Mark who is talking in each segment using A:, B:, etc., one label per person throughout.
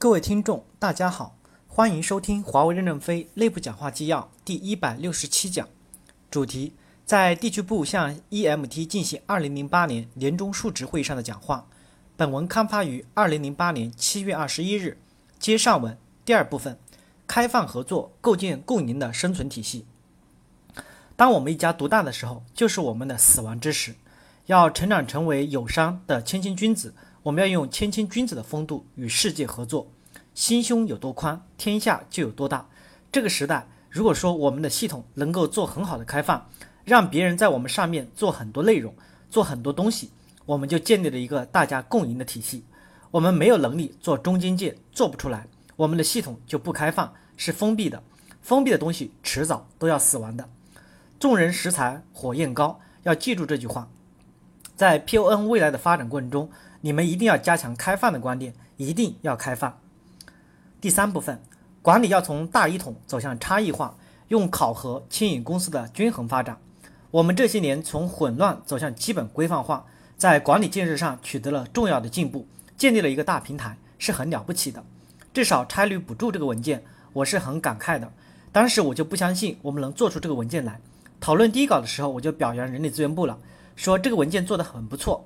A: 各位听众，大家好，欢迎收听华为任正非内部讲话纪要第一百六十七讲，主题在地区部向 EMT 进行二零零八年年终述职会议上的讲话。本文刊发于二零零八年七月二十一日。接上文第二部分，开放合作，构建共赢的生存体系。当我们一家独大的时候，就是我们的死亡之时。要成长成为友商的谦谦君子。我们要用谦谦君子的风度与世界合作，心胸有多宽，天下就有多大。这个时代，如果说我们的系统能够做很好的开放，让别人在我们上面做很多内容，做很多东西，我们就建立了一个大家共赢的体系。我们没有能力做中间件，做不出来，我们的系统就不开放，是封闭的。封闭的东西迟早都要死亡的。众人拾柴火焰高，要记住这句话。在 PON 未来的发展过程中。你们一定要加强开放的观点，一定要开放。第三部分，管理要从大一统走向差异化，用考核牵引公司的均衡发展。我们这些年从混乱走向基本规范化，在管理建设上取得了重要的进步，建立了一个大平台，是很了不起的。至少差旅补助这个文件，我是很感慨的。当时我就不相信我们能做出这个文件来。讨论第一稿的时候，我就表扬人力资源部了，说这个文件做得很不错。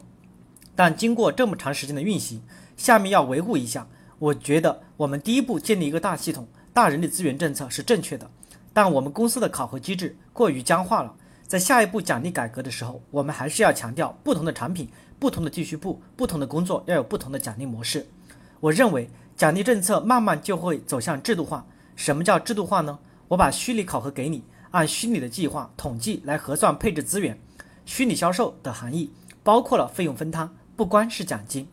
A: 但经过这么长时间的运行，下面要维护一下。我觉得我们第一步建立一个大系统、大人力资源政策是正确的，但我们公司的考核机制过于僵化了。在下一步奖励改革的时候，我们还是要强调不同的产品、不同的地区部、不同的工作要有不同的奖励模式。我认为奖励政策慢慢就会走向制度化。什么叫制度化呢？我把虚拟考核给你，按虚拟的计划统计来核算配置资源。虚拟销售的含义包括了费用分摊。不光是奖金，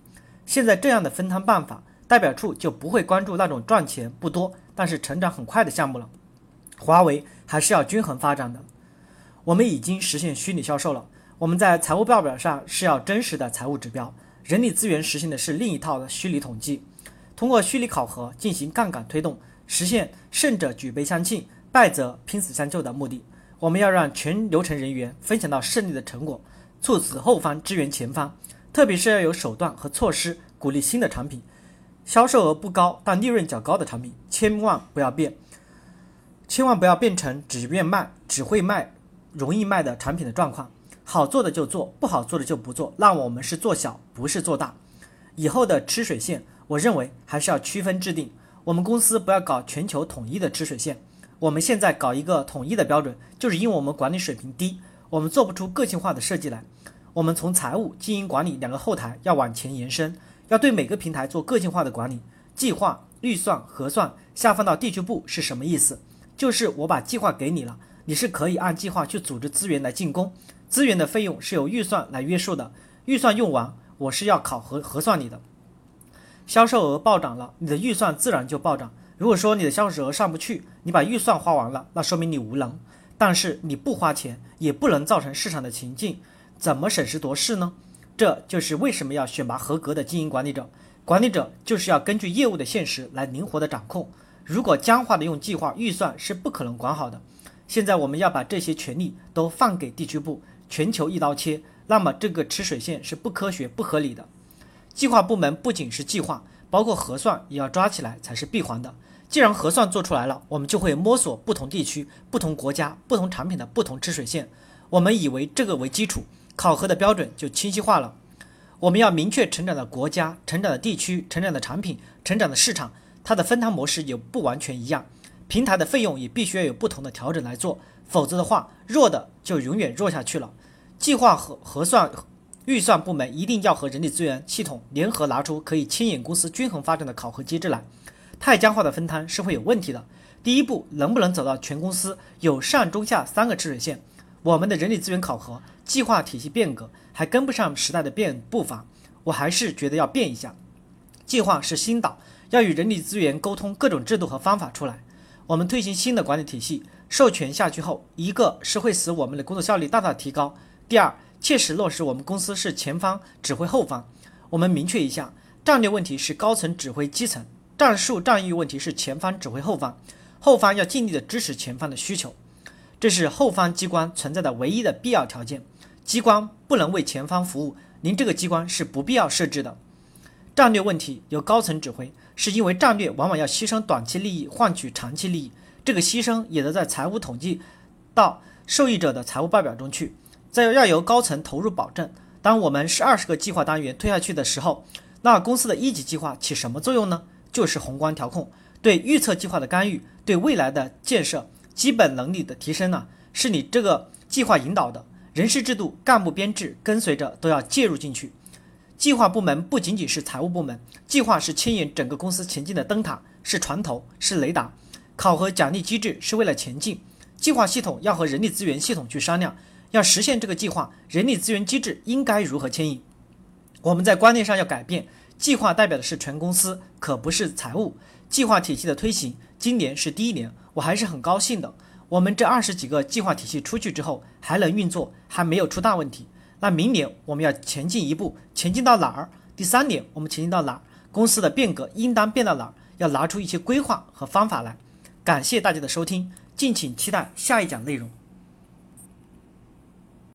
A: 现在这样的分摊办法，代表处就不会关注那种赚钱不多但是成长很快的项目了。华为还是要均衡发展的。我们已经实现虚拟销售了，我们在财务报表上是要真实的财务指标，人力资源实行的是另一套的虚拟统计，通过虚拟考核进行杠杆推动，实现胜者举杯相庆，败者拼死相救的目的。我们要让全流程人员分享到胜利的成果，促使后方支援前方。特别是要有手段和措施鼓励新的产品，销售额不高但利润较高的产品，千万不要变，千万不要变成只愿卖、只会卖、容易卖的产品的状况。好做的就做，不好做的就不做。那我们是做小，不是做大。以后的吃水线，我认为还是要区分制定。我们公司不要搞全球统一的吃水线。我们现在搞一个统一的标准，就是因为我们管理水平低，我们做不出个性化的设计来。我们从财务、经营管理两个后台要往前延伸，要对每个平台做个性化的管理。计划、预算、核算下放到地区部是什么意思？就是我把计划给你了，你是可以按计划去组织资源来进攻，资源的费用是由预算来约束的。预算用完，我是要考核核算你的。销售额暴涨了，你的预算自然就暴涨。如果说你的销售额上不去，你把预算花完了，那说明你无能。但是你不花钱，也不能造成市场的情境。怎么审时度势呢？这就是为什么要选拔合格的经营管理者。管理者就是要根据业务的现实来灵活的掌控。如果僵化的用计划预算是不可能管好的。现在我们要把这些权利都放给地区部，全球一刀切，那么这个吃水线是不科学、不合理的。计划部门不仅是计划，包括核算也要抓起来才是闭环的。既然核算做出来了，我们就会摸索不同地区、不同国家、不同产品的不同吃水线。我们以为这个为基础。考核的标准就清晰化了。我们要明确成长的国家、成长的地区、成长的产品、成长的市场，它的分摊模式也不完全一样。平台的费用也必须要有不同的调整来做，否则的话，弱的就永远弱下去了。计划和核算、预算部门一定要和人力资源系统联合，拿出可以牵引公司均衡发展的考核机制来。太僵化的分摊是会有问题的。第一步，能不能走到全公司有上中下三个吃水线？我们的人力资源考核计划体系变革还跟不上时代的变步伐，我还是觉得要变一下。计划是新导，要与人力资源沟通各种制度和方法出来。我们推行新的管理体系，授权下去后，一个是会使我们的工作效率大大提高；第二，切实落实我们公司是前方指挥后方。我们明确一下，战略问题是高层指挥基层，战术战役问题是前方指挥后方，后方要尽力的支持前方的需求。这是后方机关存在的唯一的必要条件，机关不能为前方服务，您这个机关是不必要设置的。战略问题由高层指挥，是因为战略往往要牺牲短期利益换取长期利益，这个牺牲也得在财务统计到受益者的财务报表中去，再要由高层投入保证。当我们是二十个计划单元推下去的时候，那公司的一级计划起什么作用呢？就是宏观调控，对预测计划的干预，对未来的建设基本能力的提升呢，是你这个计划引导的人事制度、干部编制跟随着都要介入进去。计划部门不仅仅是财务部门，计划是牵引整个公司前进的灯塔，是船头，是雷达。考核奖励机制是为了前进，计划系统要和人力资源系统去商量，要实现这个计划，人力资源机制应该如何牵引？我们在观念上要改变，计划代表的是全公司，可不是财务。计划体系的推行，今年是第一年，我还是很高兴的。我们这二十几个计划体系出去之后还能运作，还没有出大问题。那明年我们要前进一步，前进到哪儿？第三年我们前进到哪儿？公司的变革应当变到哪儿？要拿出一些规划和方法来。感谢大家的收听，敬请期待下一讲内容。